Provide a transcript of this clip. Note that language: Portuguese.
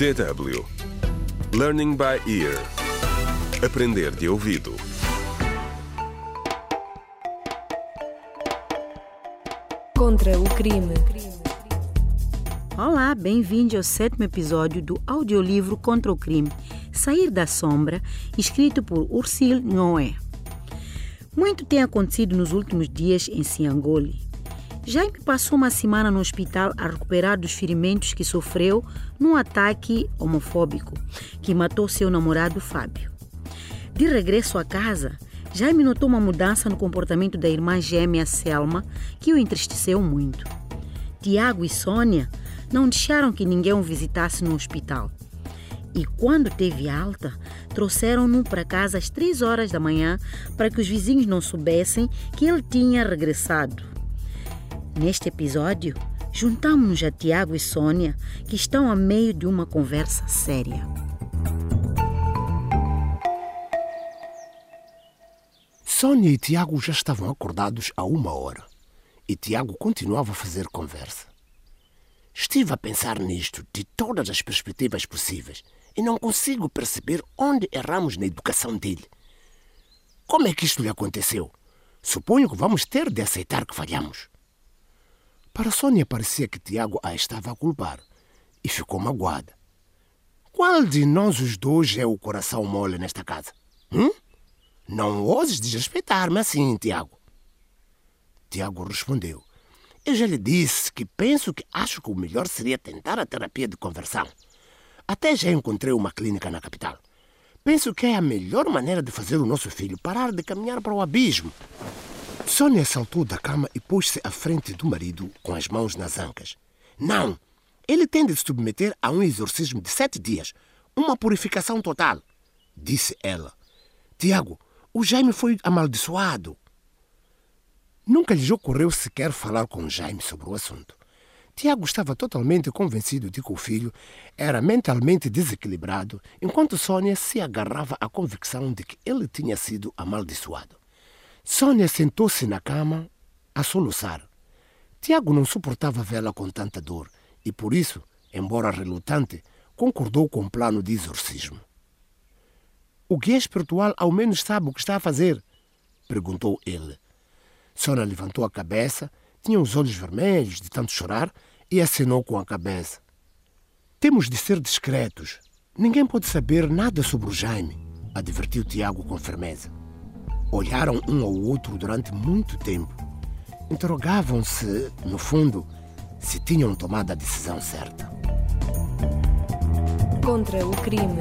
DW Learning by Ear Aprender de ouvido Contra o crime. Olá, bem-vindo ao sétimo episódio do audiolivro Contra o Crime, Sair da Sombra, escrito por Ursil Noé. Muito tem acontecido nos últimos dias em Siangoli. Jaime passou uma semana no hospital a recuperar dos ferimentos que sofreu num ataque homofóbico que matou seu namorado Fábio. De regresso a casa, Jaime notou uma mudança no comportamento da irmã gêmea Selma que o entristeceu muito. Tiago e Sônia não deixaram que ninguém o visitasse no hospital. E quando teve alta, trouxeram-no para casa às três horas da manhã para que os vizinhos não soubessem que ele tinha regressado. Neste episódio, juntamos-nos a Tiago e Sônia, que estão a meio de uma conversa séria. Sônia e Tiago já estavam acordados há uma hora e Tiago continuava a fazer conversa. Estive a pensar nisto de todas as perspectivas possíveis e não consigo perceber onde erramos na educação dele. Como é que isto lhe aconteceu? Suponho que vamos ter de aceitar que falhamos. Para Sônia parecia que Tiago a estava a culpar e ficou magoada. Qual de nós os dois é o coração mole nesta casa? Hum? Não ouses desrespeitar-me assim, Tiago. Tiago respondeu. Eu já lhe disse que penso que acho que o melhor seria tentar a terapia de conversão. Até já encontrei uma clínica na capital. Penso que é a melhor maneira de fazer o nosso filho parar de caminhar para o abismo. Sônia saltou da cama e pôs-se à frente do marido com as mãos nas ancas. Não! Ele tem de se submeter a um exorcismo de sete dias. Uma purificação total, disse ela. Tiago, o Jaime foi amaldiçoado. Nunca lhes ocorreu sequer falar com Jaime sobre o assunto. Tiago estava totalmente convencido de que o filho era mentalmente desequilibrado, enquanto Sônia se agarrava à convicção de que ele tinha sido amaldiçoado. Sônia sentou-se na cama a soluçar. Tiago não suportava vê-la com tanta dor e, por isso, embora relutante, concordou com o plano de exorcismo. O guia espiritual ao menos sabe o que está a fazer? perguntou ele. Sônia levantou a cabeça, tinha os olhos vermelhos de tanto chorar e acenou com a cabeça. Temos de ser discretos. Ninguém pode saber nada sobre o Jaime, advertiu Tiago com firmeza. Olharam um ao outro durante muito tempo. Interrogavam-se, no fundo, se tinham tomado a decisão certa. Contra o crime.